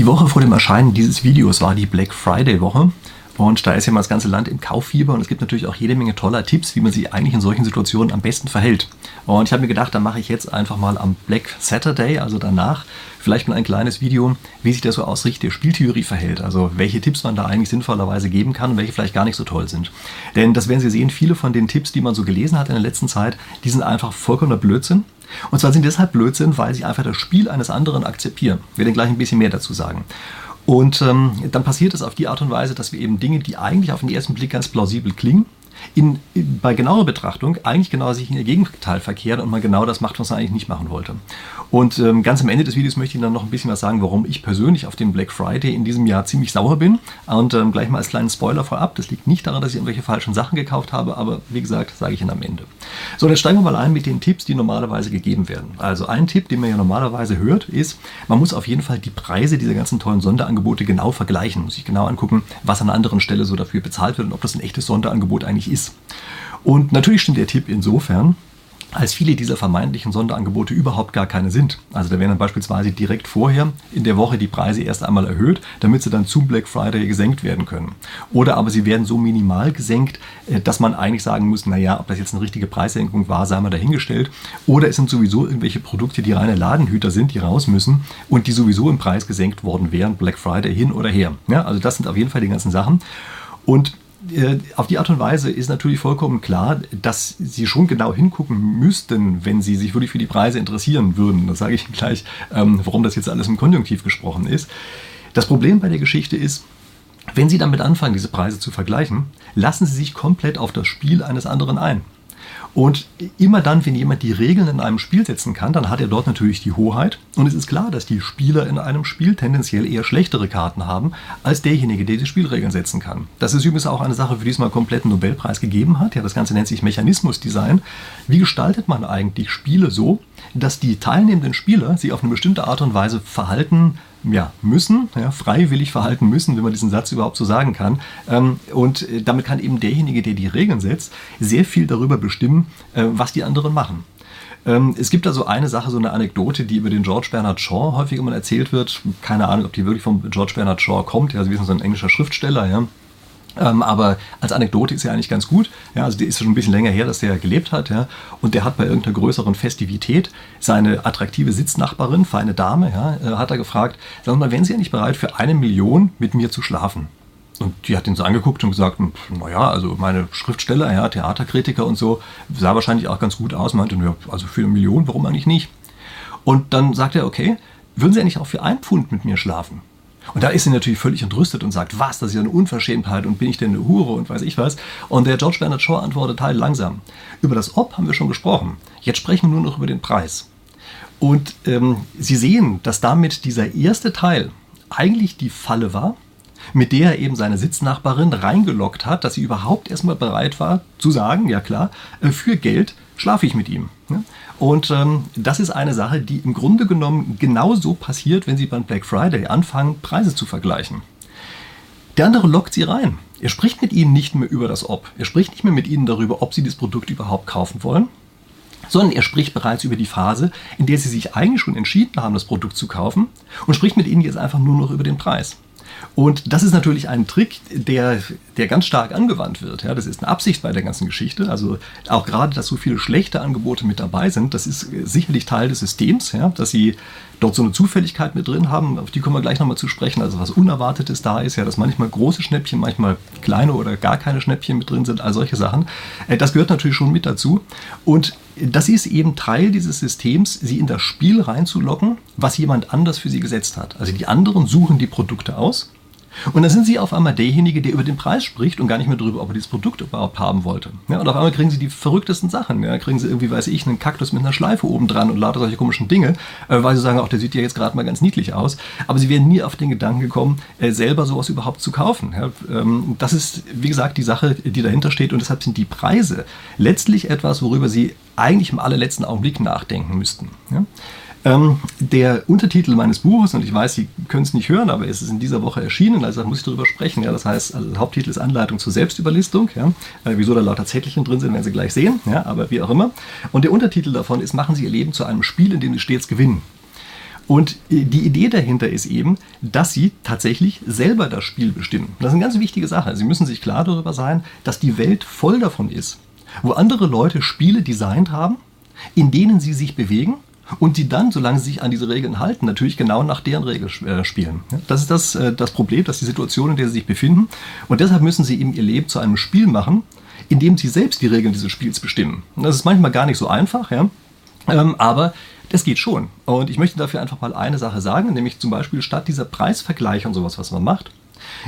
Die Woche vor dem Erscheinen dieses Videos war die Black Friday Woche. Und da ist ja mal das ganze Land im Kauffieber und es gibt natürlich auch jede Menge toller Tipps, wie man sich eigentlich in solchen Situationen am besten verhält. Und ich habe mir gedacht, dann mache ich jetzt einfach mal am Black Saturday, also danach, vielleicht mal ein kleines Video, wie sich das so aus Sicht der Spieltheorie verhält. Also welche Tipps man da eigentlich sinnvollerweise geben kann und welche vielleicht gar nicht so toll sind. Denn das werden Sie sehen, viele von den Tipps, die man so gelesen hat in der letzten Zeit, die sind einfach vollkommener Blödsinn. Und zwar sind deshalb Blödsinn, weil sie einfach das Spiel eines anderen akzeptieren. Ich werde gleich ein bisschen mehr dazu sagen. Und ähm, dann passiert es auf die Art und Weise, dass wir eben Dinge, die eigentlich auf den ersten Blick ganz plausibel klingen, in, in, bei genauer Betrachtung eigentlich genau sich in ihr Gegenteil verkehren und man genau das macht, was man eigentlich nicht machen wollte. Und ähm, ganz am Ende des Videos möchte ich dann noch ein bisschen was sagen, warum ich persönlich auf den Black Friday in diesem Jahr ziemlich sauer bin. Und ähm, gleich mal als kleinen Spoiler vorab, das liegt nicht daran, dass ich irgendwelche falschen Sachen gekauft habe, aber wie gesagt, sage ich Ihnen am Ende. So, dann steigen wir mal ein mit den Tipps, die normalerweise gegeben werden. Also ein Tipp, den man ja normalerweise hört, ist, man muss auf jeden Fall die Preise dieser ganzen tollen Sonderangebote genau vergleichen, muss sich genau angucken, was an einer anderen Stelle so dafür bezahlt wird und ob das ein echtes Sonderangebot eigentlich ist. Und natürlich stimmt der Tipp insofern, als viele dieser vermeintlichen Sonderangebote überhaupt gar keine sind. Also da werden dann beispielsweise direkt vorher in der Woche die Preise erst einmal erhöht, damit sie dann zum Black Friday gesenkt werden können. Oder aber sie werden so minimal gesenkt, äh, dass man eigentlich sagen muss, naja, ob das jetzt eine richtige Preissenkung war, sei mal dahingestellt. Oder es sind sowieso irgendwelche Produkte, die reine Ladenhüter sind, die raus müssen und die sowieso im Preis gesenkt worden wären, Black Friday hin oder her. Ja, also das sind auf jeden Fall die ganzen Sachen. Und auf die Art und Weise ist natürlich vollkommen klar, dass Sie schon genau hingucken müssten, wenn Sie sich wirklich für die Preise interessieren würden. Das sage ich gleich, ähm, warum das jetzt alles im Konjunktiv gesprochen ist. Das Problem bei der Geschichte ist, wenn Sie damit anfangen, diese Preise zu vergleichen, lassen Sie sich komplett auf das Spiel eines anderen ein. Und immer dann, wenn jemand die Regeln in einem Spiel setzen kann, dann hat er dort natürlich die Hoheit. Und es ist klar, dass die Spieler in einem Spiel tendenziell eher schlechtere Karten haben, als derjenige, der die Spielregeln setzen kann. Das ist übrigens auch eine Sache, für die es mal kompletten Nobelpreis gegeben hat. Ja, das Ganze nennt sich Mechanismusdesign. Wie gestaltet man eigentlich Spiele so, dass die teilnehmenden Spieler sich auf eine bestimmte Art und Weise verhalten, ja, müssen, ja, freiwillig verhalten müssen, wenn man diesen Satz überhaupt so sagen kann. Ähm, und äh, damit kann eben derjenige, der die Regeln setzt, sehr viel darüber bestimmen, äh, was die anderen machen. Ähm, es gibt also eine Sache, so eine Anekdote, die über den George Bernard Shaw häufig immer erzählt wird. Keine Ahnung, ob die wirklich von George Bernard Shaw kommt. Ja, Sie wissen, so ein englischer Schriftsteller, ja. Ähm, aber als Anekdote ist er eigentlich ganz gut. Ja, also die ist schon ein bisschen länger her, dass der gelebt hat. Ja, und der hat bei irgendeiner größeren Festivität seine attraktive Sitznachbarin, feine Dame, ja, äh, hat er gefragt, sagen Sie mal, wären Sie ja nicht bereit, für eine Million mit mir zu schlafen? Und die hat ihn so angeguckt und gesagt, naja, also meine Schriftsteller, ja, Theaterkritiker und so, sah wahrscheinlich auch ganz gut aus. Meinte, ja, also für eine Million, warum eigentlich nicht? Und dann sagt er, okay, würden Sie nicht auch für ein Pfund mit mir schlafen? Und da ist sie natürlich völlig entrüstet und sagt, was, das ist ja eine Unverschämtheit und bin ich denn eine Hure und weiß ich was. Und der George Bernard Shaw antwortet halt langsam. Über das Ob haben wir schon gesprochen. Jetzt sprechen wir nur noch über den Preis. Und ähm, Sie sehen, dass damit dieser erste Teil eigentlich die Falle war, mit der er eben seine Sitznachbarin reingelockt hat, dass sie überhaupt erstmal bereit war zu sagen, ja klar, äh, für Geld schlafe ich mit ihm. Und ähm, das ist eine Sache, die im Grunde genommen genauso passiert, wenn Sie beim Black Friday anfangen, Preise zu vergleichen. Der andere lockt Sie rein. Er spricht mit Ihnen nicht mehr über das Ob. Er spricht nicht mehr mit Ihnen darüber, ob Sie das Produkt überhaupt kaufen wollen, sondern er spricht bereits über die Phase, in der Sie sich eigentlich schon entschieden haben, das Produkt zu kaufen und spricht mit Ihnen jetzt einfach nur noch über den Preis. Und das ist natürlich ein Trick, der, der ganz stark angewandt wird. Ja, das ist eine Absicht bei der ganzen Geschichte. Also auch gerade, dass so viele schlechte Angebote mit dabei sind, das ist sicherlich Teil des Systems, ja, dass sie dort so eine Zufälligkeit mit drin haben, auf die kommen wir gleich nochmal zu sprechen. Also was Unerwartetes da ist, ja, dass manchmal große Schnäppchen, manchmal kleine oder gar keine Schnäppchen mit drin sind, all solche Sachen. Äh, das gehört natürlich schon mit dazu. Und das ist eben Teil dieses Systems, sie in das Spiel reinzulocken, was jemand anders für sie gesetzt hat. Also die anderen suchen die Produkte aus und dann sind sie auf einmal derjenige, der über den Preis spricht und gar nicht mehr darüber, ob er dieses Produkt überhaupt haben wollte. Ja, und auf einmal kriegen sie die verrücktesten Sachen. Ja, kriegen sie irgendwie, weiß ich, einen Kaktus mit einer Schleife oben dran und lauter solche komischen Dinge, äh, weil sie sagen, auch der sieht ja jetzt gerade mal ganz niedlich aus. Aber sie wären nie auf den Gedanken gekommen, äh, selber sowas überhaupt zu kaufen. Ja, ähm, das ist, wie gesagt, die Sache, die dahinter steht. Und deshalb sind die Preise letztlich etwas, worüber sie eigentlich im allerletzten Augenblick nachdenken müssten. Ja? Ähm, der Untertitel meines Buches, und ich weiß, Sie können es nicht hören, aber es ist in dieser Woche erschienen, also muss ich darüber sprechen. Ja, das heißt, also der Haupttitel ist Anleitung zur Selbstüberlistung. Ja, äh, wieso da lauter Zettelchen drin sind, werden Sie gleich sehen, ja, aber wie auch immer. Und der Untertitel davon ist, machen Sie Ihr Leben zu einem Spiel, in dem Sie stets gewinnen. Und äh, die Idee dahinter ist eben, dass Sie tatsächlich selber das Spiel bestimmen. Das ist eine ganz wichtige Sache. Sie müssen sich klar darüber sein, dass die Welt voll davon ist, wo andere Leute Spiele designt haben, in denen sie sich bewegen und die dann, solange sie sich an diese Regeln halten, natürlich genau nach deren Regeln äh, spielen. Das ist das, äh, das Problem, das ist die Situation, in der sie sich befinden. Und deshalb müssen sie eben ihr Leben zu einem Spiel machen, in dem sie selbst die Regeln dieses Spiels bestimmen. Das ist manchmal gar nicht so einfach, ja. Ähm, aber das geht schon. Und ich möchte dafür einfach mal eine Sache sagen, nämlich zum Beispiel statt dieser Preisvergleich und sowas, was man macht,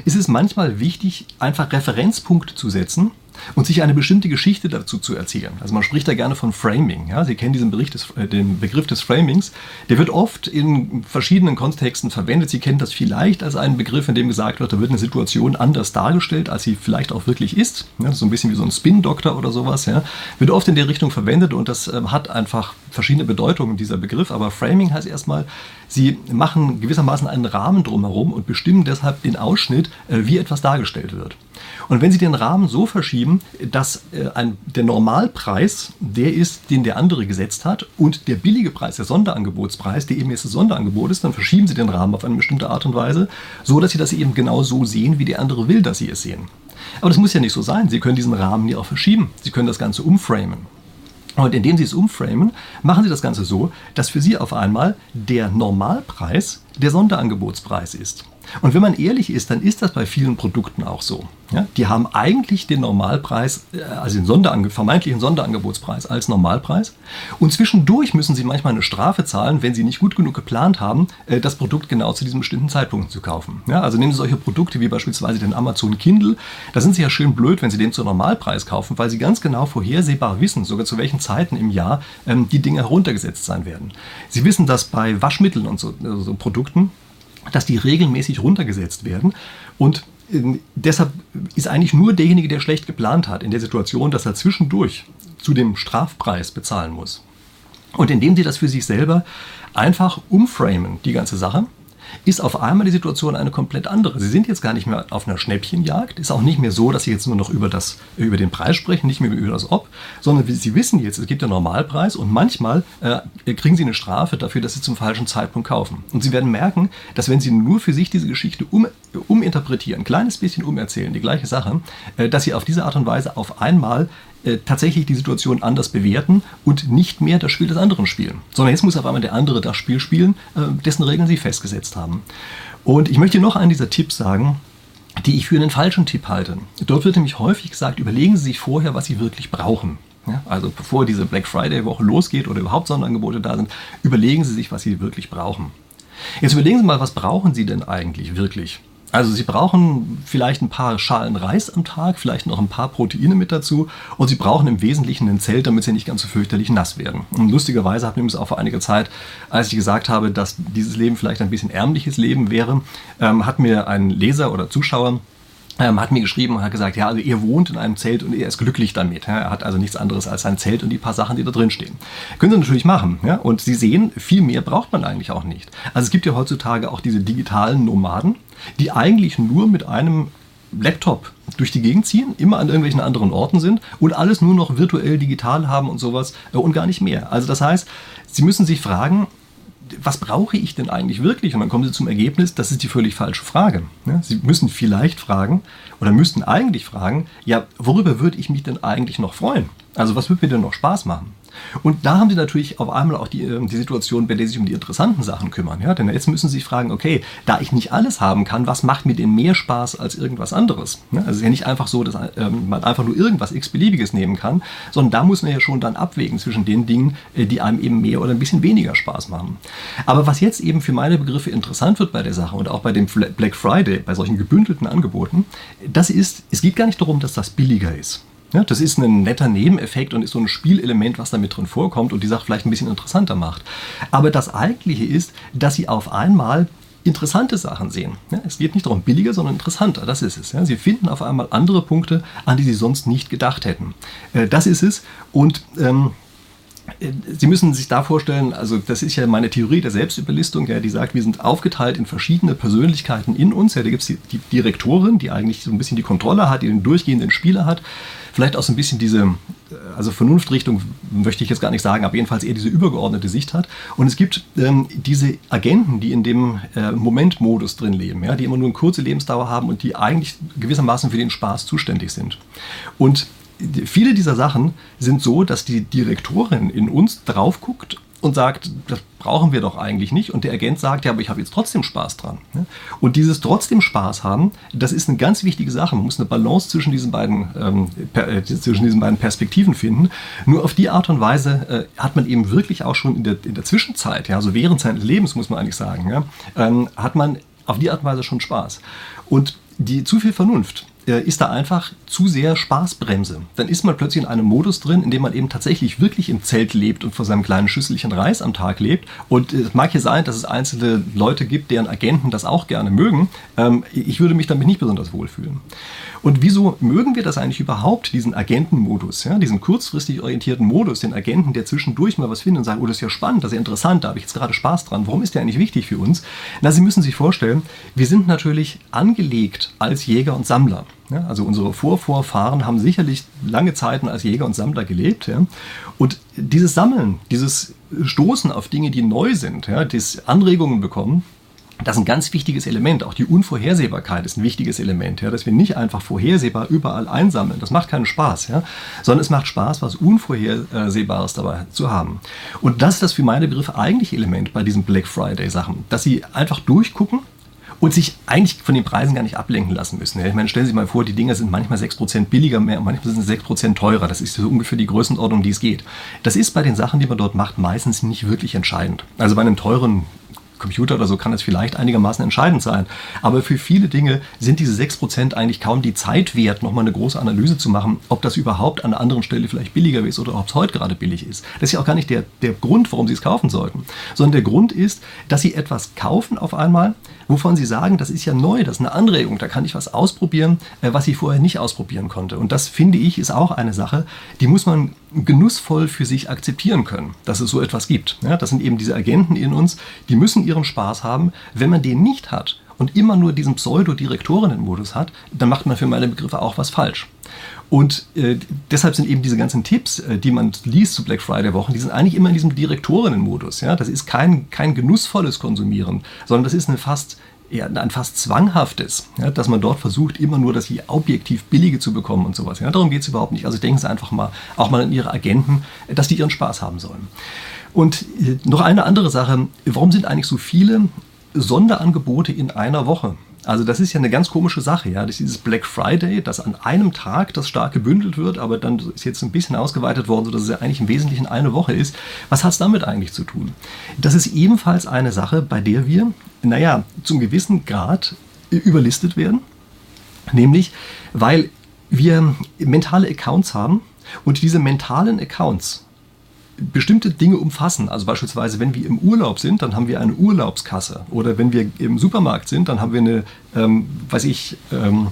ist es manchmal wichtig, einfach Referenzpunkte zu setzen und sich eine bestimmte Geschichte dazu zu erzählen. Also man spricht da gerne von Framing. Ja? Sie kennen diesen Bericht des, äh, den Begriff des Framings. Der wird oft in verschiedenen Kontexten verwendet. Sie kennen das vielleicht als einen Begriff, in dem gesagt wird, da wird eine Situation anders dargestellt, als sie vielleicht auch wirklich ist. Ja? So ein bisschen wie so ein Spin-Doktor oder sowas. Ja? Wird oft in der Richtung verwendet und das äh, hat einfach verschiedene Bedeutungen, dieser Begriff. Aber Framing heißt erstmal, sie machen gewissermaßen einen Rahmen drumherum und bestimmen deshalb den Ausschnitt, äh, wie etwas dargestellt wird. Und wenn Sie den Rahmen so verschieben, dass äh, ein, der Normalpreis der ist, den der andere gesetzt hat, und der billige Preis, der Sonderangebotspreis, der eben jetzt das Sonderangebot ist, dann verschieben Sie den Rahmen auf eine bestimmte Art und Weise, so dass Sie das eben genau so sehen, wie der andere will, dass Sie es sehen. Aber das muss ja nicht so sein. Sie können diesen Rahmen ja auch verschieben. Sie können das Ganze umframen. Und indem Sie es umframen, machen Sie das Ganze so, dass für Sie auf einmal der Normalpreis der Sonderangebotspreis ist. Und wenn man ehrlich ist, dann ist das bei vielen Produkten auch so. Ja, die haben eigentlich den Normalpreis, äh, also den Sonderange vermeintlichen Sonderangebotspreis als Normalpreis. Und zwischendurch müssen sie manchmal eine Strafe zahlen, wenn sie nicht gut genug geplant haben, äh, das Produkt genau zu diesem bestimmten Zeitpunkt zu kaufen. Ja, also nehmen Sie solche Produkte wie beispielsweise den Amazon Kindle. Da sind Sie ja schön blöd, wenn Sie den zu Normalpreis kaufen, weil Sie ganz genau vorhersehbar wissen, sogar zu welchen Zeiten im Jahr ähm, die Dinge heruntergesetzt sein werden. Sie wissen, dass bei Waschmitteln und so, so Produkten dass die regelmäßig runtergesetzt werden. Und deshalb ist eigentlich nur derjenige, der schlecht geplant hat, in der Situation, dass er zwischendurch zu dem Strafpreis bezahlen muss. Und indem sie das für sich selber einfach umframen, die ganze Sache, ist auf einmal die Situation eine komplett andere. Sie sind jetzt gar nicht mehr auf einer Schnäppchenjagd. Ist auch nicht mehr so, dass Sie jetzt nur noch über, das, über den Preis sprechen, nicht mehr über das Ob, sondern Sie wissen jetzt, es gibt einen Normalpreis und manchmal äh, kriegen Sie eine Strafe dafür, dass Sie zum falschen Zeitpunkt kaufen. Und Sie werden merken, dass wenn Sie nur für sich diese Geschichte um, uminterpretieren, ein kleines bisschen umerzählen, die gleiche Sache, äh, dass Sie auf diese Art und Weise auf einmal äh, tatsächlich die Situation anders bewerten und nicht mehr das Spiel des anderen spielen. Sondern jetzt muss auf einmal der andere das Spiel spielen, äh, dessen Regeln sie festgesetzt haben. Und ich möchte noch einen dieser Tipps sagen, die ich für einen falschen Tipp halte. Dort wird nämlich häufig gesagt, überlegen Sie sich vorher, was Sie wirklich brauchen. Ja, also bevor diese Black Friday-Woche losgeht oder überhaupt Sonderangebote da sind, überlegen Sie sich, was Sie wirklich brauchen. Jetzt überlegen Sie mal, was brauchen Sie denn eigentlich wirklich? Also Sie brauchen vielleicht ein paar Schalen Reis am Tag, vielleicht noch ein paar Proteine mit dazu und Sie brauchen im Wesentlichen ein Zelt, damit Sie nicht ganz so fürchterlich nass werden. Und lustigerweise hat mir das auch vor einiger Zeit, als ich gesagt habe, dass dieses Leben vielleicht ein bisschen ärmliches Leben wäre, ähm, hat mir ein Leser oder Zuschauer ähm, hat mir geschrieben und hat gesagt, ja, also er wohnt in einem Zelt und er ist glücklich damit. Ja. Er hat also nichts anderes als sein Zelt und die paar Sachen, die da drin stehen. Können Sie natürlich machen. Ja. Und Sie sehen, viel mehr braucht man eigentlich auch nicht. Also es gibt ja heutzutage auch diese digitalen Nomaden, die eigentlich nur mit einem Laptop durch die Gegend ziehen, immer an irgendwelchen anderen Orten sind und alles nur noch virtuell digital haben und sowas äh, und gar nicht mehr. Also das heißt, Sie müssen sich fragen, was brauche ich denn eigentlich wirklich? Und dann kommen Sie zum Ergebnis, das ist die völlig falsche Frage. Sie müssen vielleicht fragen oder müssten eigentlich fragen, ja, worüber würde ich mich denn eigentlich noch freuen? Also was würde mir denn noch Spaß machen? Und da haben sie natürlich auf einmal auch die, ähm, die Situation, bei der sie sich um die interessanten Sachen kümmern. Ja? Denn jetzt müssen sie sich fragen, okay, da ich nicht alles haben kann, was macht mir denn mehr Spaß als irgendwas anderes? Ja? Also es ist ja nicht einfach so, dass ähm, man einfach nur irgendwas x-beliebiges nehmen kann, sondern da muss man ja schon dann abwägen zwischen den Dingen, äh, die einem eben mehr oder ein bisschen weniger Spaß machen. Aber was jetzt eben für meine Begriffe interessant wird bei der Sache und auch bei dem Black Friday, bei solchen gebündelten Angeboten, das ist, es geht gar nicht darum, dass das billiger ist. Ja, das ist ein netter Nebeneffekt und ist so ein Spielelement, was da mit drin vorkommt und die Sache vielleicht ein bisschen interessanter macht. Aber das Eigentliche ist, dass sie auf einmal interessante Sachen sehen. Ja, es geht nicht darum billiger, sondern interessanter. Das ist es. Ja. Sie finden auf einmal andere Punkte, an die sie sonst nicht gedacht hätten. Äh, das ist es. Und ähm, Sie müssen sich da vorstellen, also das ist ja meine Theorie der Selbstüberlistung, ja, die sagt, wir sind aufgeteilt in verschiedene Persönlichkeiten in uns. Ja, da gibt es die, die Direktorin, die eigentlich so ein bisschen die Kontrolle hat, die den durchgehenden Spieler hat. Vielleicht auch so ein bisschen diese, äh, also Vernunftrichtung möchte ich jetzt gar nicht sagen, aber jedenfalls eher diese übergeordnete Sicht hat. Und es gibt ähm, diese Agenten, die in dem äh, Momentmodus drin leben, ja, die immer nur eine kurze Lebensdauer haben und die eigentlich gewissermaßen für den Spaß zuständig sind. Und viele dieser Sachen sind so, dass die Direktorin in uns drauf guckt und sagt, das brauchen wir doch eigentlich nicht. Und der Agent sagt, ja, aber ich habe jetzt trotzdem Spaß dran. Und dieses trotzdem Spaß haben, das ist eine ganz wichtige Sache. Man muss eine Balance zwischen diesen beiden, ähm, äh, zwischen diesen beiden Perspektiven finden. Nur auf die Art und Weise äh, hat man eben wirklich auch schon in der, in der Zwischenzeit, ja, also während seines Lebens, muss man eigentlich sagen, ja, ähm, hat man auf die Art und Weise schon Spaß. Und die zu viel Vernunft, ist da einfach zu sehr Spaßbremse. Dann ist man plötzlich in einem Modus drin, in dem man eben tatsächlich wirklich im Zelt lebt und vor seinem kleinen Schüsselchen Reis am Tag lebt. Und es mag ja sein, dass es einzelne Leute gibt, deren Agenten das auch gerne mögen. Ähm, ich würde mich damit nicht besonders wohlfühlen. Und wieso mögen wir das eigentlich überhaupt, diesen Agentenmodus, ja, diesen kurzfristig orientierten Modus, den Agenten, der zwischendurch mal was findet und sagt, oh, das ist ja spannend, das ist ja interessant, da habe ich jetzt gerade Spaß dran. Warum ist der eigentlich wichtig für uns? Na, Sie müssen sich vorstellen, wir sind natürlich angelegt als Jäger und Sammler. Ja, also unsere Vorvorfahren haben sicherlich lange Zeiten als Jäger und Sammler gelebt. Ja. Und dieses Sammeln, dieses Stoßen auf Dinge, die neu sind, ja, das Anregungen bekommen, das ist ein ganz wichtiges Element. Auch die Unvorhersehbarkeit ist ein wichtiges Element, ja, dass wir nicht einfach vorhersehbar überall einsammeln. Das macht keinen Spaß, ja, sondern es macht Spaß, was Unvorhersehbares dabei zu haben. Und das ist das für meine Begriffe eigentliche Element bei diesen Black Friday Sachen, dass sie einfach durchgucken und sich eigentlich von den Preisen gar nicht ablenken lassen müssen. Ich meine, stellen Sie sich mal vor, die Dinger sind manchmal 6% billiger, manchmal sind sie 6% teurer. Das ist so ungefähr die Größenordnung, die es geht. Das ist bei den Sachen, die man dort macht, meistens nicht wirklich entscheidend. Also bei einem teuren Computer oder so kann es vielleicht einigermaßen entscheidend sein. Aber für viele Dinge sind diese 6% eigentlich kaum die Zeit wert, nochmal eine große Analyse zu machen, ob das überhaupt an einer anderen Stelle vielleicht billiger ist oder ob es heute gerade billig ist. Das ist ja auch gar nicht der, der Grund, warum Sie es kaufen sollten, sondern der Grund ist, dass Sie etwas kaufen auf einmal, wovon Sie sagen, das ist ja neu, das ist eine Anregung, da kann ich was ausprobieren, äh, was ich vorher nicht ausprobieren konnte. Und das finde ich ist auch eine Sache, die muss man genussvoll für sich akzeptieren können, dass es so etwas gibt. Ja, das sind eben diese Agenten in uns, die müssen ihren Spaß haben. Wenn man den nicht hat und immer nur diesen Pseudo-Direktorinnen-Modus hat, dann macht man für meine Begriffe auch was falsch. Und äh, deshalb sind eben diese ganzen Tipps, äh, die man liest zu Black Friday Wochen, die sind eigentlich immer in diesem Direktorinnen-Modus. Ja? Das ist kein, kein genussvolles Konsumieren, sondern das ist eine fast ja, ein fast zwanghaftes, ja, dass man dort versucht, immer nur das objektiv Billige zu bekommen und sowas. Ja, darum geht es überhaupt nicht. Also denken Sie einfach mal auch mal an Ihre Agenten, dass die ihren Spaß haben sollen. Und äh, noch eine andere Sache, warum sind eigentlich so viele Sonderangebote in einer Woche? Also das ist ja eine ganz komische Sache, ja. Das ist dieses Black Friday, das an einem Tag das stark gebündelt wird, aber dann ist jetzt ein bisschen ausgeweitet worden, sodass es ja eigentlich im Wesentlichen eine Woche ist. Was hat es damit eigentlich zu tun? Das ist ebenfalls eine Sache, bei der wir, naja, zum gewissen Grad überlistet werden. Nämlich, weil wir mentale Accounts haben und diese mentalen Accounts bestimmte Dinge umfassen. Also beispielsweise, wenn wir im Urlaub sind, dann haben wir eine Urlaubskasse. Oder wenn wir im Supermarkt sind, dann haben wir eine, ähm, weiß ich, ähm,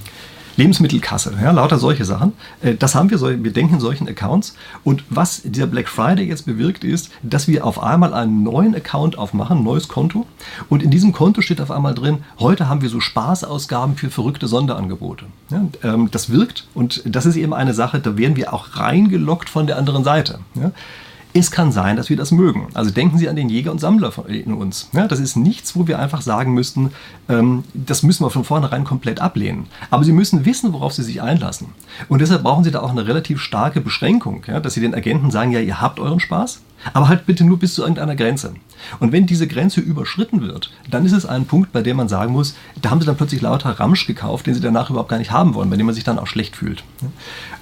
Lebensmittelkasse, ja, lauter solche Sachen. Äh, das haben wir, wir denken in solchen Accounts. Und was dieser Black Friday jetzt bewirkt, ist, dass wir auf einmal einen neuen Account aufmachen, ein neues Konto. Und in diesem Konto steht auf einmal drin, heute haben wir so Spaßausgaben für verrückte Sonderangebote. Ja, ähm, das wirkt und das ist eben eine Sache, da werden wir auch reingelockt von der anderen Seite. Ja. Es kann sein, dass wir das mögen. Also denken Sie an den Jäger und Sammler in uns. Ja, das ist nichts, wo wir einfach sagen müssten, ähm, das müssen wir von vornherein komplett ablehnen. Aber Sie müssen wissen, worauf Sie sich einlassen. Und deshalb brauchen Sie da auch eine relativ starke Beschränkung, ja, dass Sie den Agenten sagen, ja, ihr habt euren Spaß, aber halt bitte nur bis zu irgendeiner Grenze. Und wenn diese Grenze überschritten wird, dann ist es ein Punkt, bei dem man sagen muss, da haben sie dann plötzlich lauter Ramsch gekauft, den sie danach überhaupt gar nicht haben wollen, bei dem man sich dann auch schlecht fühlt.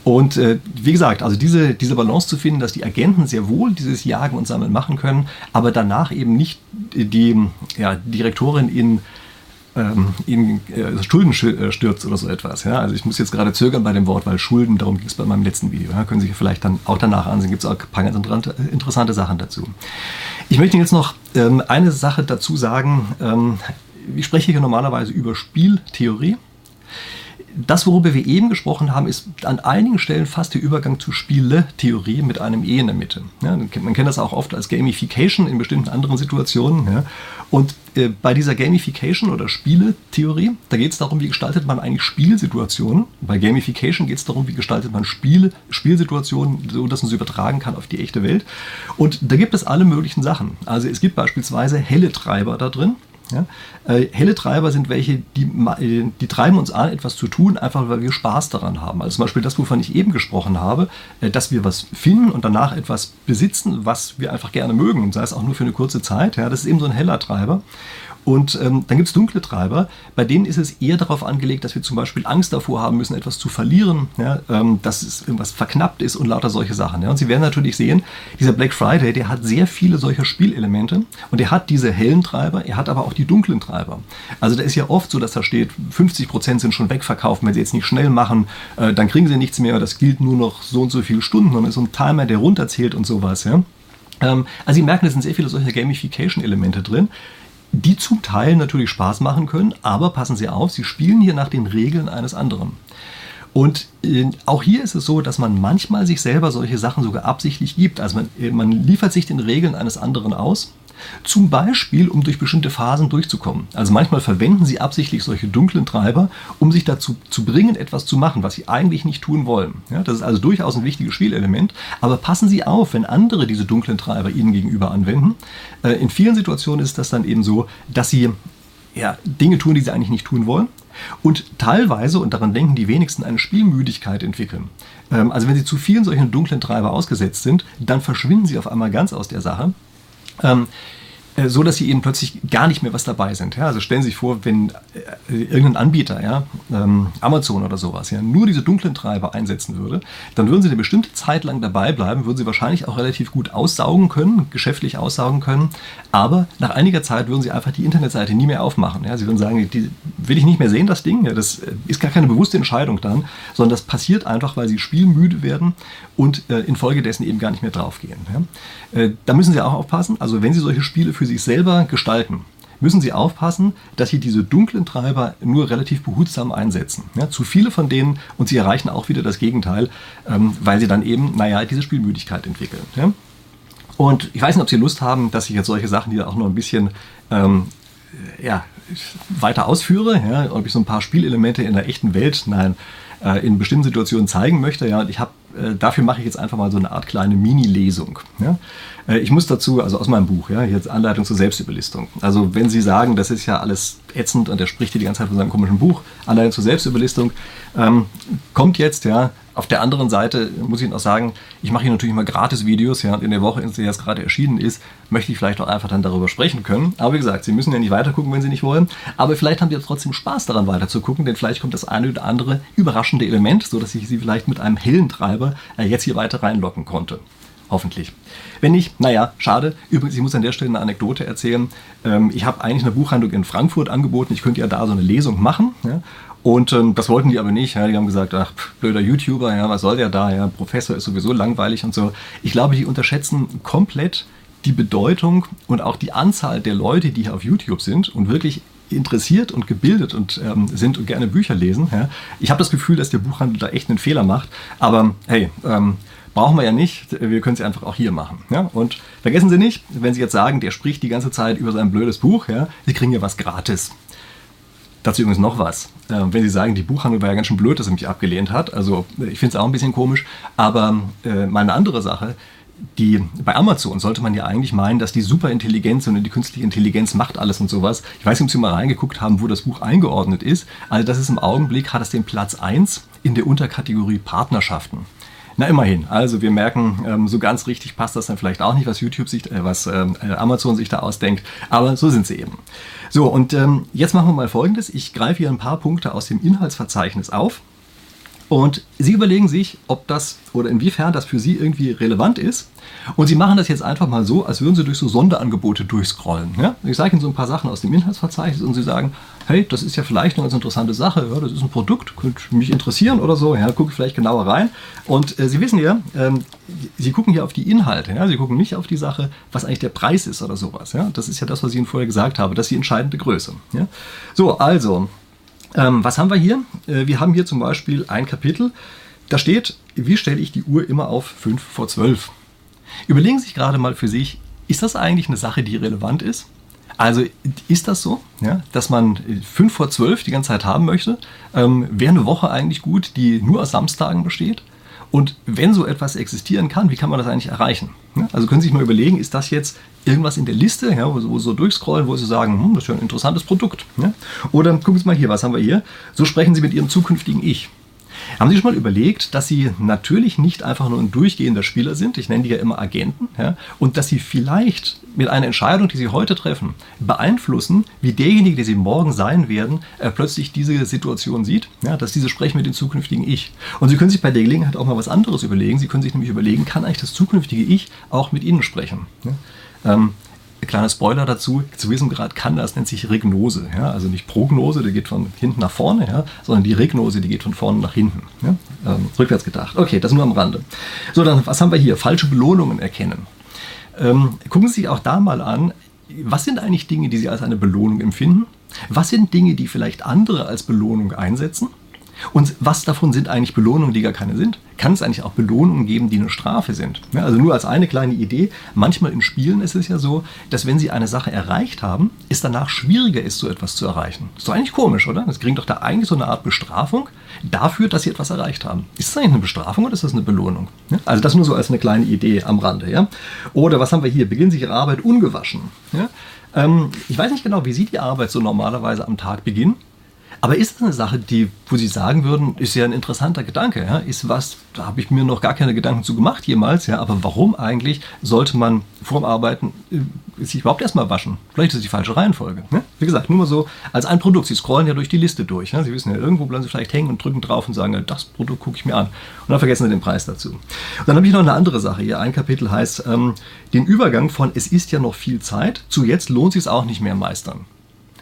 Und äh, wie gesagt, also diese, diese Balance zu finden, dass die Agenten sehr wohl dieses Jagen und Sammeln machen können, aber danach eben nicht die ja, Direktorin in ähm, in äh, Schulden äh, oder so etwas. Ja? Also ich muss jetzt gerade zögern bei dem Wort, weil Schulden, darum ging es bei meinem letzten Video. Ja? Können Sie sich vielleicht dann auch danach ansehen, gibt es auch ein paar ganz interessante Sachen dazu. Ich möchte jetzt noch ähm, eine Sache dazu sagen. Ähm, ich spreche hier normalerweise über Spieltheorie. Das, worüber wir eben gesprochen haben, ist an einigen Stellen fast der Übergang zu Spieletheorie mit einem E in der Mitte. Ja, man kennt das auch oft als Gamification in bestimmten anderen Situationen. Ja. Und äh, bei dieser Gamification oder Spieletheorie, da geht es darum, wie gestaltet man eigentlich Spielsituationen. Bei Gamification geht es darum, wie gestaltet man Spiel, Spielsituationen, so dass man sie übertragen kann auf die echte Welt. Und da gibt es alle möglichen Sachen. Also es gibt beispielsweise helle Treiber da drin. Ja? Äh, helle Treiber sind welche, die, äh, die treiben uns an, etwas zu tun, einfach weil wir Spaß daran haben. Also zum Beispiel das, wovon ich eben gesprochen habe, äh, dass wir was finden und danach etwas besitzen, was wir einfach gerne mögen, sei es auch nur für eine kurze Zeit. Ja? Das ist eben so ein heller Treiber. Und ähm, dann gibt es dunkle Treiber, bei denen ist es eher darauf angelegt, dass wir zum Beispiel Angst davor haben müssen, etwas zu verlieren, ja, ähm, dass es irgendwas verknappt ist und lauter solche Sachen. Ja. Und Sie werden natürlich sehen, dieser Black Friday, der hat sehr viele solcher Spielelemente und er hat diese hellen Treiber, er hat aber auch die dunklen Treiber. Also da ist ja oft so, dass da steht, 50% sind schon wegverkauft, wenn Sie jetzt nicht schnell machen, äh, dann kriegen Sie nichts mehr, das gilt nur noch so und so viele Stunden und ist so ein Timer, der runterzählt und sowas. Ja. Ähm, also Sie merken, es sind sehr viele solche Gamification-Elemente drin die zum Teil natürlich Spaß machen können, aber passen Sie auf, Sie spielen hier nach den Regeln eines anderen. Und äh, auch hier ist es so, dass man manchmal sich selber solche Sachen sogar absichtlich gibt. Also man, äh, man liefert sich den Regeln eines anderen aus zum Beispiel, um durch bestimmte Phasen durchzukommen. Also manchmal verwenden sie absichtlich solche dunklen Treiber, um sich dazu zu bringen, etwas zu machen, was sie eigentlich nicht tun wollen. Ja, das ist also durchaus ein wichtiges Spielelement. Aber passen Sie auf, wenn andere diese dunklen Treiber Ihnen gegenüber anwenden. Äh, in vielen Situationen ist das dann eben so, dass Sie ja, Dinge tun, die Sie eigentlich nicht tun wollen und teilweise, und daran denken die wenigsten, eine Spielmüdigkeit entwickeln. Ähm, also wenn sie zu vielen solchen dunklen Treiber ausgesetzt sind, dann verschwinden sie auf einmal ganz aus der Sache ähm, äh, so dass sie eben plötzlich gar nicht mehr was dabei sind. Ja? Also stellen Sie sich vor, wenn äh, irgendein Anbieter, ja, ähm, Amazon oder sowas, ja, nur diese dunklen Treiber einsetzen würde, dann würden Sie eine bestimmte Zeit lang dabei bleiben, würden Sie wahrscheinlich auch relativ gut aussaugen können, geschäftlich aussaugen können, aber nach einiger Zeit würden Sie einfach die Internetseite nie mehr aufmachen. Ja? Sie würden sagen, die will ich nicht mehr sehen, das Ding. Ja, das äh, ist gar keine bewusste Entscheidung dann, sondern das passiert einfach, weil Sie spielmüde werden und äh, infolgedessen eben gar nicht mehr draufgehen. Ja? Äh, da müssen Sie auch aufpassen. Also wenn Sie solche Spiele für sich selber gestalten, müssen Sie aufpassen, dass Sie diese dunklen Treiber nur relativ behutsam einsetzen. Ja, zu viele von denen und Sie erreichen auch wieder das Gegenteil, ähm, weil Sie dann eben, naja, diese Spielmüdigkeit entwickeln. Ja? Und ich weiß nicht, ob Sie Lust haben, dass ich jetzt solche Sachen hier auch noch ein bisschen ähm, ja, weiter ausführe, ja, ob ich so ein paar Spielelemente in der echten Welt, nein, äh, in bestimmten Situationen zeigen möchte. Ja, und ich habe dafür mache ich jetzt einfach mal so eine Art kleine Mini-Lesung. Ja? Äh, ich muss dazu, also aus meinem Buch, ja, jetzt Anleitung zur Selbstüberlistung. Also wenn Sie sagen, das ist ja alles ätzend und er spricht hier die ganze Zeit von seinem komischen Buch, Anleitung zur Selbstüberlistung, ähm, kommt jetzt, ja, auf der anderen Seite muss ich Ihnen auch sagen, ich mache hier natürlich mal Gratis-Videos, ja, und in der Woche, in der es gerade erschienen ist, möchte ich vielleicht auch einfach dann darüber sprechen können. Aber wie gesagt, Sie müssen ja nicht weitergucken, wenn Sie nicht wollen. Aber vielleicht haben Sie trotzdem Spaß daran weiterzugucken, denn vielleicht kommt das eine oder andere überraschende Element, sodass ich Sie vielleicht mit einem hellen Treiber äh, jetzt hier weiter reinlocken konnte. Hoffentlich. Wenn nicht, naja, schade. Übrigens, ich muss an der Stelle eine Anekdote erzählen. Ähm, ich habe eigentlich eine Buchhandlung in Frankfurt angeboten. Ich könnte ja da so eine Lesung machen. Und ähm, das wollten die aber nicht. Ja. Die haben gesagt, ach, blöder YouTuber, ja, was soll der da? Ja, Professor ist sowieso langweilig und so. Ich glaube, die unterschätzen komplett die Bedeutung und auch die Anzahl der Leute, die hier auf YouTube sind und wirklich interessiert und gebildet und ähm, sind und gerne Bücher lesen. Ja. Ich habe das Gefühl, dass der Buchhandel da echt einen Fehler macht. Aber hey, ähm, brauchen wir ja nicht. Wir können es einfach auch hier machen. Ja? Und vergessen Sie nicht, wenn Sie jetzt sagen, der spricht die ganze Zeit über sein blödes Buch, ja, Sie kriegen ja was gratis. Dazu übrigens noch was. Äh, wenn Sie sagen, die Buchhandlung war ja ganz schön blöd, dass er mich abgelehnt hat. Also ich finde es auch ein bisschen komisch. Aber äh, mal andere Sache. Die, bei Amazon sollte man ja eigentlich meinen, dass die Superintelligenz und die künstliche Intelligenz macht alles und sowas. Ich weiß nicht, ob Sie mal reingeguckt haben, wo das Buch eingeordnet ist. Also das ist im Augenblick, hat es den Platz 1 in der Unterkategorie Partnerschaften. Na immerhin. Also wir merken, ähm, so ganz richtig passt das dann vielleicht auch nicht, was YouTube sich, äh, was ähm, äh, Amazon sich da ausdenkt. Aber so sind sie eben. So und ähm, jetzt machen wir mal Folgendes. Ich greife hier ein paar Punkte aus dem Inhaltsverzeichnis auf. Und Sie überlegen sich, ob das oder inwiefern das für Sie irgendwie relevant ist. Und Sie machen das jetzt einfach mal so, als würden Sie durch so Sonderangebote durchscrollen. Ja? Ich sage Ihnen so ein paar Sachen aus dem Inhaltsverzeichnis und Sie sagen, hey, das ist ja vielleicht eine ganz interessante Sache, ja, das ist ein Produkt, könnte mich interessieren oder so, ja, gucke ich vielleicht genauer rein. Und äh, Sie wissen ja, ähm, Sie gucken hier auf die Inhalte, ja? Sie gucken nicht auf die Sache, was eigentlich der Preis ist oder sowas. Ja? Das ist ja das, was ich Ihnen vorher gesagt habe, das ist die entscheidende Größe. Ja? So, also, Ähm, was haben wir hier? Äh, wir haben hier zum Beispiel ein Kapitel, da steht, wie stelle ich die Uhr immer auf 5 vor 12? Überlegen Sie sich gerade mal für sich, ist das eigentlich eine Sache, die relevant ist? Also ist das so, ja, dass man 5 vor 12 die ganze Zeit haben möchte? Ähm, Wäre eine Woche eigentlich gut, die nur aus Samstagen besteht? Und wenn so etwas existieren kann, wie kann man das eigentlich erreichen? Also können Sie sich mal überlegen, ist das jetzt irgendwas in der Liste, ja, wo, Sie so durchscrollen, wo Sie sagen, hm, das ist ja ein interessantes Produkt. Ja? Oder gucken Sie mal hier, was haben wir hier? So sprechen Sie mit Ihrem zukünftigen Ich. Haben Sie schon mal überlegt, dass Sie natürlich nicht einfach nur ein durchgehender Spieler sind, ich nenne die ja immer Agenten, ja, und dass Sie vielleicht mit einer Entscheidung, die Sie heute treffen, beeinflussen, wie derjenige, der Sie morgen sein werden, äh, plötzlich diese Situation sieht, ja, dass diese sprechen mit dem zukünftigen Ich. Und Sie können sich bei der Gelegenheit auch mal was anderes überlegen. Sie können sich nämlich überlegen, kann eigentlich das zukünftige Ich auch mit Ihnen sprechen? Ja? Ähm, kleiner Spoiler dazu, zu diesem Grad kann das, nennt sich Regnose. Ja? Also nicht Prognose, die geht von hinten nach vorne, ja? sondern die Regnose, die geht von vorne nach hinten. Ja? Ähm, rückwärts gedacht. Okay, das nur am Rande. So, dann was haben wir hier? Falsche Belohnungen erkennen. Ähm, gucken Sie sich auch da mal an, was sind eigentlich Dinge, die Sie als eine Belohnung empfinden? Was sind Dinge, die vielleicht andere als Belohnung einsetzen? Und was davon sind eigentlich Belohnungen, die gar keine sind? Kann es eigentlich auch Belohnungen geben, die eine Strafe sind? Ja, also nur als eine kleine Idee. Manchmal in Spielen ist es ja so, dass wenn Sie eine Sache erreicht haben, es danach schwieriger ist, so etwas zu erreichen. Ist doch eigentlich komisch, oder? Das kriegt doch da eigentlich so eine Art Bestrafung dafür, dass Sie etwas erreicht haben. Ist das eigentlich eine Bestrafung oder ist das eine Belohnung? Ja, also das nur so als eine kleine Idee am Rande. Ja? Oder was haben wir hier? Beginnen Sie Ihre Arbeit ungewaschen. Ja? Ähm, ich weiß nicht genau, wie Sie die Arbeit so normalerweise am Tag beginnen. Aber ist das eine Sache, die, wo Sie sagen würden, ist ja ein interessanter Gedanke, ja? ist was, da habe ich mir noch gar keine Gedanken zu gemacht jemals, ja? aber warum eigentlich sollte man vorm Arbeiten äh, sich überhaupt erstmal waschen? Vielleicht ist es die falsche Reihenfolge. Ne? Wie gesagt, nur mal so als ein Produkt. Sie scrollen ja durch die Liste durch. Ja? Sie wissen ja, irgendwo bleiben Sie vielleicht hängen und drücken drauf und sagen, das Produkt gucke ich mir an. Und dann vergessen Sie den Preis dazu. Und dann habe ich noch eine andere Sache hier. Ein Kapitel heißt, ähm, den Übergang von es ist ja noch viel Zeit zu jetzt lohnt sich es auch nicht mehr meistern.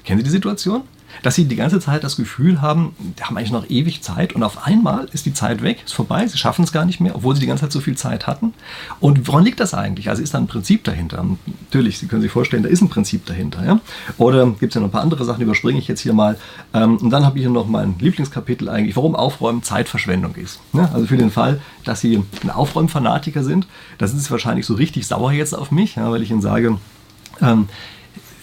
Kennen Sie die Situation? Dass sie die ganze Zeit das Gefühl haben, die haben eigentlich noch ewig Zeit und auf einmal ist die Zeit weg, ist vorbei, sie schaffen es gar nicht mehr, obwohl sie die ganze Zeit so viel Zeit hatten. Und woran liegt das eigentlich? Also ist da ein Prinzip dahinter? Natürlich, Sie können sich vorstellen, da ist ein Prinzip dahinter. Ja? Oder gibt es ja noch ein paar andere Sachen, überspringe ich jetzt hier mal. Ähm, und dann habe ich hier noch mein Lieblingskapitel eigentlich, warum Aufräumen Zeitverschwendung ist. Also für den Fall, dass Sie ein Aufräumfanatiker sind, da sind Sie wahrscheinlich so richtig sauer jetzt auf mich, weil ich Ihnen sage, ähm,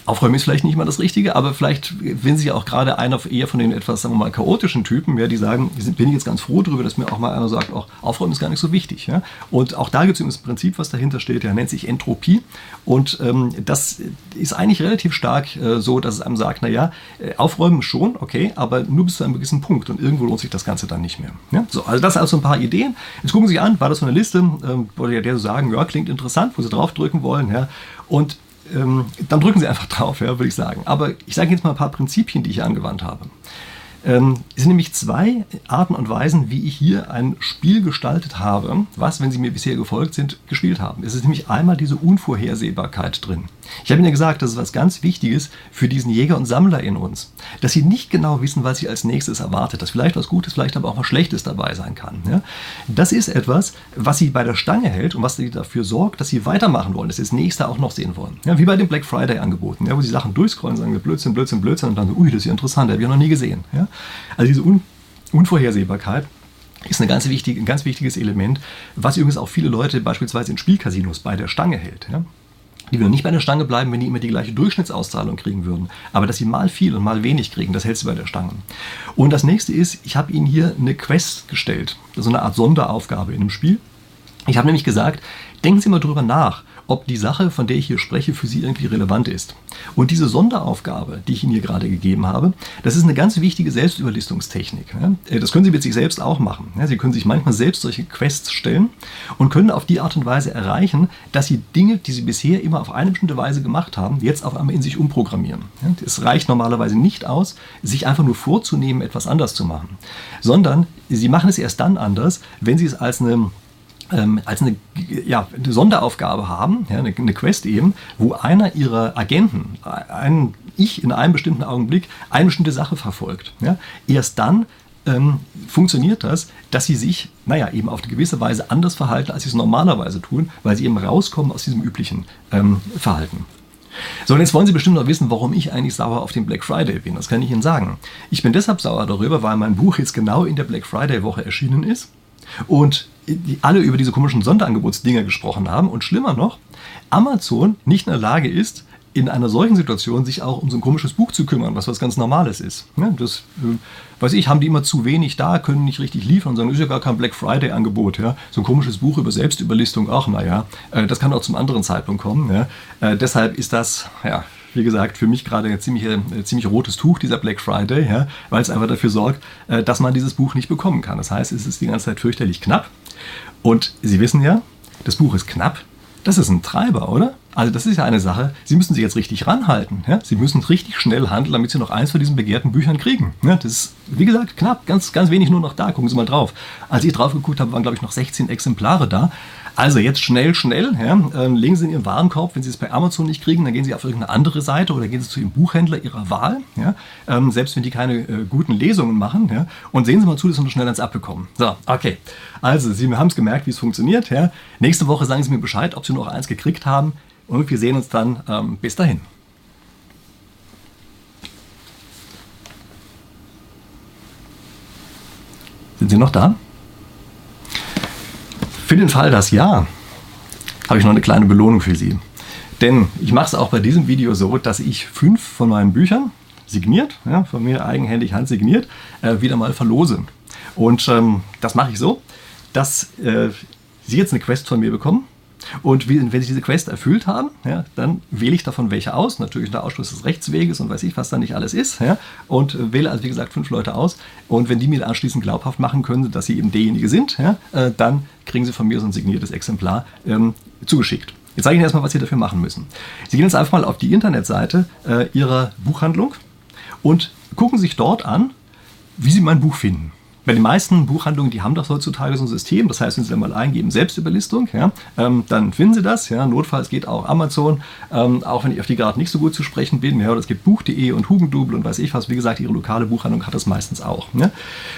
Aufräumen ist vielleicht nicht immer das Richtige, aber vielleicht wenn Sie auch gerade einer eher von den etwas, sagen wir mal, chaotischen Typen, ja, die sagen, bin ich jetzt ganz froh darüber, dass mir auch mal einer sagt, auch Aufräumen ist gar nicht so wichtig. Ja? Und auch da gibt es übrigens ein Prinzip, was dahinter steht, der nennt sich Entropie. Und ähm, das ist eigentlich relativ stark äh, so, dass es einem sagt, naja, äh, aufräumen schon, okay, aber nur bis zu einem gewissen Punkt und irgendwo lohnt sich das Ganze dann nicht mehr. Ja? So, also das sind also ein paar Ideen. Jetzt gucken Sie an, war das so eine Liste, ähm, wo der, der so sagen, ja, klingt interessant, wo Sie draufdrücken wollen, ja. Und ähm, dann drücken Sie einfach drauf, ja, würde ich sagen. Aber ich sage jetzt mal ein paar Prinzipien, die ich angewandt habe. Ähm, es sind nämlich zwei Arten und Weisen, wie ich hier ein Spiel gestaltet habe, was, wenn Sie mir bisher gefolgt sind, gespielt haben. Es ist nämlich einmal diese Unvorhersehbarkeit drin. Ich habe Ihnen gesagt, das ist was ganz Wichtiges für diesen Jäger und Sammler in uns, dass Sie nicht genau wissen, was Sie als nächstes erwartet, dass vielleicht was Gutes, vielleicht aber auch was Schlechtes dabei sein kann. Ja? Das ist etwas, was Sie bei der Stange hält und was Sie dafür sorgt, dass Sie weitermachen wollen, dass Sie das nächste auch noch sehen wollen. Ja, wie bei den Black Friday Angeboten, ja, wo Sie Sachen durchscrollen, sagen Blödsinn, Blödsinn, Blödsinn und dann so, ui, das ist ja interessant, das habe ich noch nie gesehen. Ja? Also diese Un Unvorhersehbarkeit ist ein ganz, wichtig, ein ganz wichtiges Element, was übrigens auch viele Leute beispielsweise in Spielcasinos bei der Stange hält. Ja? Die würden nicht bei der Stange bleiben, wenn die immer die gleiche Durchschnittsauszahlung kriegen würden. Aber dass sie mal viel und mal wenig kriegen, das hältst du bei der Stange. Und das nächste ist, ich habe Ihnen hier eine Quest gestellt. Ist eine Art Sonderaufgabe in einem Spiel. Ich habe nämlich gesagt, denken Sie mal drüber nach, ob die Sache, von der ich hier spreche, für Sie irgendwie relevant ist. Und diese Sonderaufgabe, die ich Ihnen hier gerade gegeben habe, das ist eine ganz wichtige Selbstüberlistungstechnik. Äh, das können Sie mit sich selbst auch machen. Sie können sich manchmal selbst solche Quests stellen und können auf die Art und Weise erreichen, dass Sie Dinge, die Sie bisher immer auf eine bestimmte Weise gemacht haben, jetzt auf einmal in sich umprogrammieren. Es reicht normalerweise nicht aus, sich einfach nur vorzunehmen, etwas anders zu machen, sondern Sie machen es erst dann anders, wenn Sie es als eine ähm, als eine, ja, eine Sonderaufgabe haben, ja, eine, eine, Quest eben, wo einer ihrer Agenten, ein Ich in einem bestimmten Augenblick, eine bestimmte Sache verfolgt. Ja. Erst dann ähm, funktioniert das, dass sie sich, naja, eben auf eine gewisse Weise anders verhalten, als sie es normalerweise tun, weil sie eben rauskommen aus diesem üblichen ähm, Verhalten. So, und jetzt wollen Sie bestimmt noch wissen, warum ich eigentlich sauer auf den Black Friday bin. Das kann ich Ihnen sagen. Ich bin deshalb sauer darüber, weil mein Buch jetzt genau in der Black Friday-Woche erschienen ist und die alle über diese komischen Sonderangebotsdinger gesprochen haben und schlimmer noch, Amazon nicht in der Lage ist, in einer solchen Situation sich auch um so ein komisches Buch zu kümmern, was was ganz Normales ist. das, äh, weiß ich, haben die immer zu wenig da, können nicht richtig liefern und sagen, ist ja gar kein Black Friday-Angebot. Ja? So ein komisches Buch über Selbstüberlistung, auch naja, äh, das kann auch zum anderen Zeitpunkt kommen. Ja? Äh, deshalb ist das, ja, wie gesagt, für mich gerade ein ziemlich, ziemlich rotes Tuch, dieser Black Friday, ja? weil es einfach dafür sorgt, dass man dieses Buch nicht bekommen kann. Das heißt, es ist die ganze Zeit fürchterlich knapp. Und Sie wissen ja, das Buch ist knapp, das ist ein Treiber, oder? Also das ist ja eine Sache, Sie müssen sich jetzt richtig ranhalten. Ja? Sie müssen richtig schnell handeln, damit Sie noch eins von diesen begehrten Büchern kriegen. Ja? Das ist, wie gesagt, knapp, ganz, ganz wenig nur noch da. Gucken Sie mal drauf. Als ich drauf geguckt habe, waren, glaube ich, noch 16 Exemplare da. Also jetzt schnell, schnell, ja, ähm, legen Sie in Ihren Warenkorb, wenn Sie es bei Amazon nicht kriegen, dann gehen Sie auf irgendeine andere Seite oder gehen Sie zu Ihrem Buchhändler Ihrer Wahl, ja, ähm, selbst wenn die keine äh, guten Lesungen machen, ja, und sehen Sie mal zu, dass Sie noch schnell ans Abbekommen. So, okay. Also, Sie haben es gemerkt, wie es funktioniert. Ja. Nächste Woche sagen Sie mir Bescheid, ob Sie noch eins gekriegt haben und wir sehen uns dann ähm, bis dahin. Sind Sie noch da? Für den Fall, dass ja, habe ich noch eine kleine Belohnung für Sie. Denn ich mache es auch bei diesem Video so, dass ich fünf von meinen Büchern signiert, ja, von mir eigenhändig handsigniert, äh, wieder mal verlose. Und ähm, das mache ich so, dass äh, Sie jetzt eine Quest von mir bekommen und wenn Sie diese Quest erfüllt haben, ja, dann wähle ich davon welche aus. Natürlich unter Ausschluss des Rechtsweges und weiß ich, was da nicht alles ist. Ja, und wähle also, wie gesagt, fünf Leute aus. Und wenn die mir anschließend glaubhaft machen können, dass sie eben derjenige sind, ja, äh, dann kriegen sie von mir so ein signiertes Exemplar ähm, zugeschickt. Jetzt zeige ich Ihnen erstmal, was Sie dafür machen müssen. Sie gehen jetzt einfach mal auf die Internetseite äh, Ihrer Buchhandlung und gucken sich dort an, wie Sie mein Buch finden. Bei den meisten Buchhandlungen, die haben doch heutzutage so ein System. Das heißt, wenn Sie dann mal eingeben, Selbstüberlistung, ja, ähm, dann finden Sie das. Ja. Notfalls geht auch Amazon, ähm, auch wenn ich auf die gerade nicht so gut zu sprechen bin. Ja, oder es gibt Buch.de und Hugendubel und weiß ich was. Wie gesagt, Ihre lokale Buchhandlung hat das meistens auch. Ja.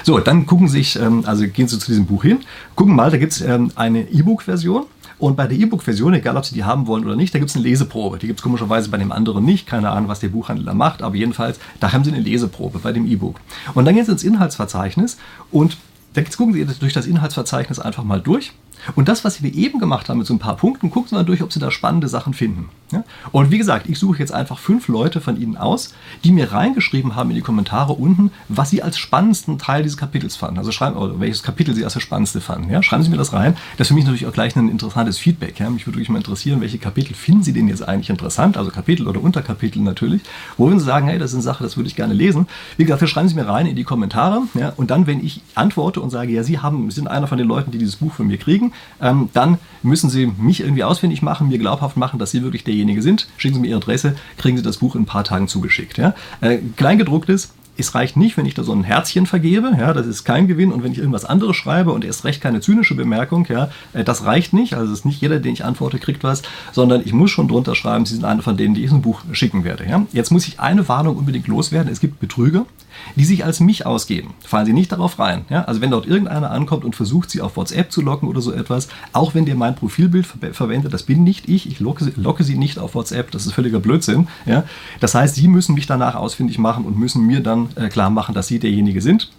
So, dann gucken Sie sich, ähm, also gehen Sie zu diesem Buch hin, gucken mal, da gibt es ähm, eine E-Book-Version. Und bei der E-Book-Version, egal ob Sie die haben wollen oder nicht, da gibt es eine Leseprobe. Die gibt es komischerweise bei dem anderen nicht. Keine Ahnung, was der Buchhandler macht, aber jedenfalls, da haben Sie eine Leseprobe bei dem E-Book. Und dann gehen Sie ins Inhaltsverzeichnis und jetzt gucken Sie durch das Inhaltsverzeichnis einfach mal durch und das, was wir eben gemacht haben mit so ein paar Punkten, gucken Sie mal durch, ob Sie da spannende Sachen finden. Ja? Und wie gesagt, ich suche jetzt einfach fünf Leute von Ihnen aus, die mir reingeschrieben haben in die Kommentare unten, was sie als spannendsten Teil dieses Kapitels fanden. Also schreiben, oder welches Kapitel Sie als das spannendste fanden. Ja? Schreiben Sie mir das rein. Das ist für mich natürlich auch gleich ein interessantes Feedback. Ja? Mich würde wirklich mal interessieren, welche Kapitel finden Sie denn jetzt eigentlich interessant? Also Kapitel oder Unterkapitel natürlich. Wo würden Sie sagen, hey, das ist eine Sache, das würde ich gerne lesen. Wie gesagt, schreiben Sie mir rein in die Kommentare. Und dann, wenn ich antworte und sage, ja, Sie haben, Sie sind einer von den Leuten, die dieses Buch von mir kriegen, ähm, dann müssen Sie mich irgendwie ausfindig machen, mir glaubhaft machen, dass Sie wirklich derjenige sind. Schicken Sie mir Ihre Adresse, kriegen Sie das Buch in ein paar Tagen zugeschickt. Ja? Äh, Kleingedrucktes, es reicht nicht, wenn ich da so ein Herzchen vergebe, ja, das ist kein Gewinn. Und wenn ich irgendwas anderes schreibe und erst recht keine zynische Bemerkung, ja, äh, das reicht nicht. Also es ist nicht jeder, den ich antworte, kriegt was, sondern ich muss schon drunter schreiben, Sie sind einer von denen, die ich ein Buch schicken werde. Ja. Jetzt muss ich eine Warnung unbedingt loswerden. Es gibt Betrüger, die sich als mich ausgeben. Fallen Sie nicht darauf rein. Ja? Also wenn dort irgendeiner ankommt und versucht, Sie auf WhatsApp zu locken oder so etwas, auch wenn der mein Profilbild ver verwendet, das bin nicht ich, ich locke, locke, Sie nicht auf WhatsApp, das ist völliger Blödsinn. Ja? Das heißt, Sie müssen mich danach ausfindig machen und müssen mir dann äh, klar machen, dass Sie derjenige sind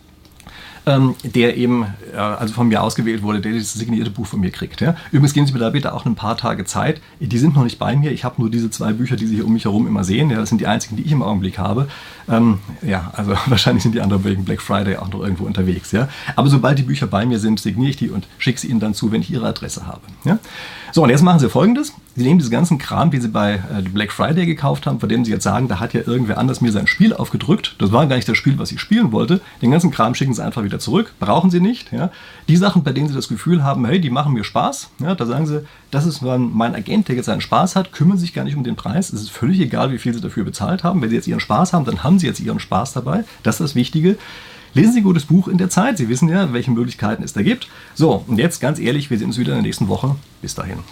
ähm, der eben äh, also von mir ausgewählt wurde, der dieses signierte Buch von mir kriegt. Ja. Übrigens geben Sie mir da bitte auch ein paar Tage Zeit. Die sind noch nicht bei mir. Ich habe nur diese zwei Bücher, die Sie hier um mich herum immer sehen. Ja, das sind die einzigen, die ich im Augenblick habe. Ähm, ja, also wahrscheinlich sind die anderen wegen Black Friday auch noch irgendwo unterwegs. Ja. Aber sobald die Bücher bei mir sind, signiere ich die und schicke sie Ihnen dann zu, wenn ich Ihre Adresse habe. Ja. So, und jetzt machen Sie folgendes. Sie nehmen diesen ganzen Kram, den Sie bei äh, Black Friday gekauft haben, von dem Sie jetzt sagen, da hat ja irgendwer anders mir sein Spiel aufgedrückt. Das war gar nicht das Spiel, was ich spielen wollte. Den ganzen Kram schicken Sie einfach wieder zurück. Brauchen Sie nicht. Ja. Die Sachen, bei denen Sie das Gefühl haben, hey, die machen mir Spaß, ja, da sagen Sie, das ist mein Agent, der jetzt seinen Spaß hat, kümmern Sie sich gar nicht um den Preis. Es ist völlig egal, wie viel Sie dafür bezahlt haben. Wenn Sie jetzt Ihren Spaß haben, dann haben Sie jetzt Ihren Spaß dabei. Das ist das Wichtige. Lesen Sie ein gutes Buch in der Zeit. Sie wissen ja, welche Möglichkeiten es da gibt. So, und jetzt ganz ehrlich, wir sehen uns wieder in der nächsten Woche. Bis dahin.